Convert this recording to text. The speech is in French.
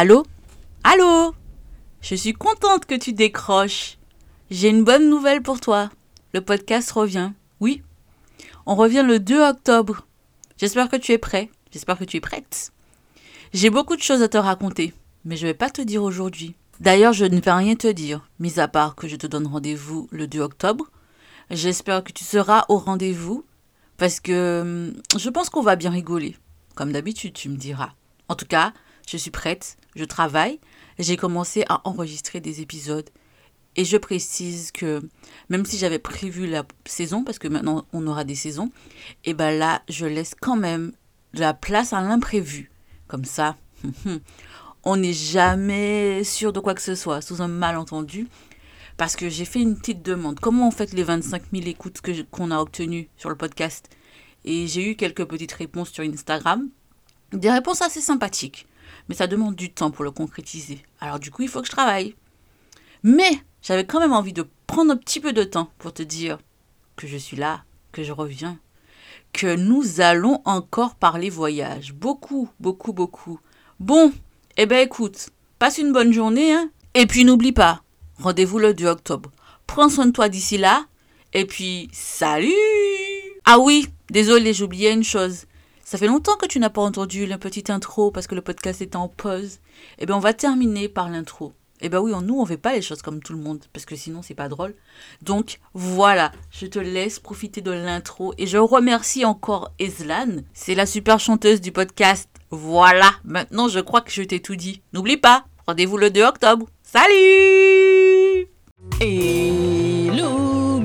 Allô? Allô? Je suis contente que tu décroches. J'ai une bonne nouvelle pour toi. Le podcast revient. Oui. On revient le 2 octobre. J'espère que tu es prêt. J'espère que tu es prête. J'ai beaucoup de choses à te raconter, mais je ne vais pas te dire aujourd'hui. D'ailleurs, je ne vais rien te dire, mis à part que je te donne rendez-vous le 2 octobre. J'espère que tu seras au rendez-vous, parce que hum, je pense qu'on va bien rigoler. Comme d'habitude, tu me diras. En tout cas, je suis prête, je travaille, j'ai commencé à enregistrer des épisodes. Et je précise que même si j'avais prévu la saison, parce que maintenant on aura des saisons, et ben là, je laisse quand même la place à l'imprévu. Comme ça, on n'est jamais sûr de quoi que ce soit, sous un malentendu. Parce que j'ai fait une petite demande. Comment on fait les 25 000 écoutes qu'on a obtenues sur le podcast? Et j'ai eu quelques petites réponses sur Instagram. Des réponses assez sympathiques. Mais ça demande du temps pour le concrétiser. Alors du coup, il faut que je travaille. Mais j'avais quand même envie de prendre un petit peu de temps pour te dire que je suis là, que je reviens, que nous allons encore parler voyage. Beaucoup, beaucoup, beaucoup. Bon, eh ben écoute, passe une bonne journée, hein. Et puis n'oublie pas, rendez-vous le 2 octobre. Prends soin de toi d'ici là. Et puis, salut Ah oui, désolé, j'oubliais une chose. Ça fait longtemps que tu n'as pas entendu la petite intro parce que le podcast est en pause. Eh bien, on va terminer par l'intro. Eh bien oui, nous, on fait pas les choses comme tout le monde, parce que sinon, c'est pas drôle. Donc, voilà, je te laisse profiter de l'intro. Et je remercie encore Eslan. C'est la super chanteuse du podcast. Voilà, maintenant, je crois que je t'ai tout dit. N'oublie pas, rendez-vous le 2 octobre. Salut Hello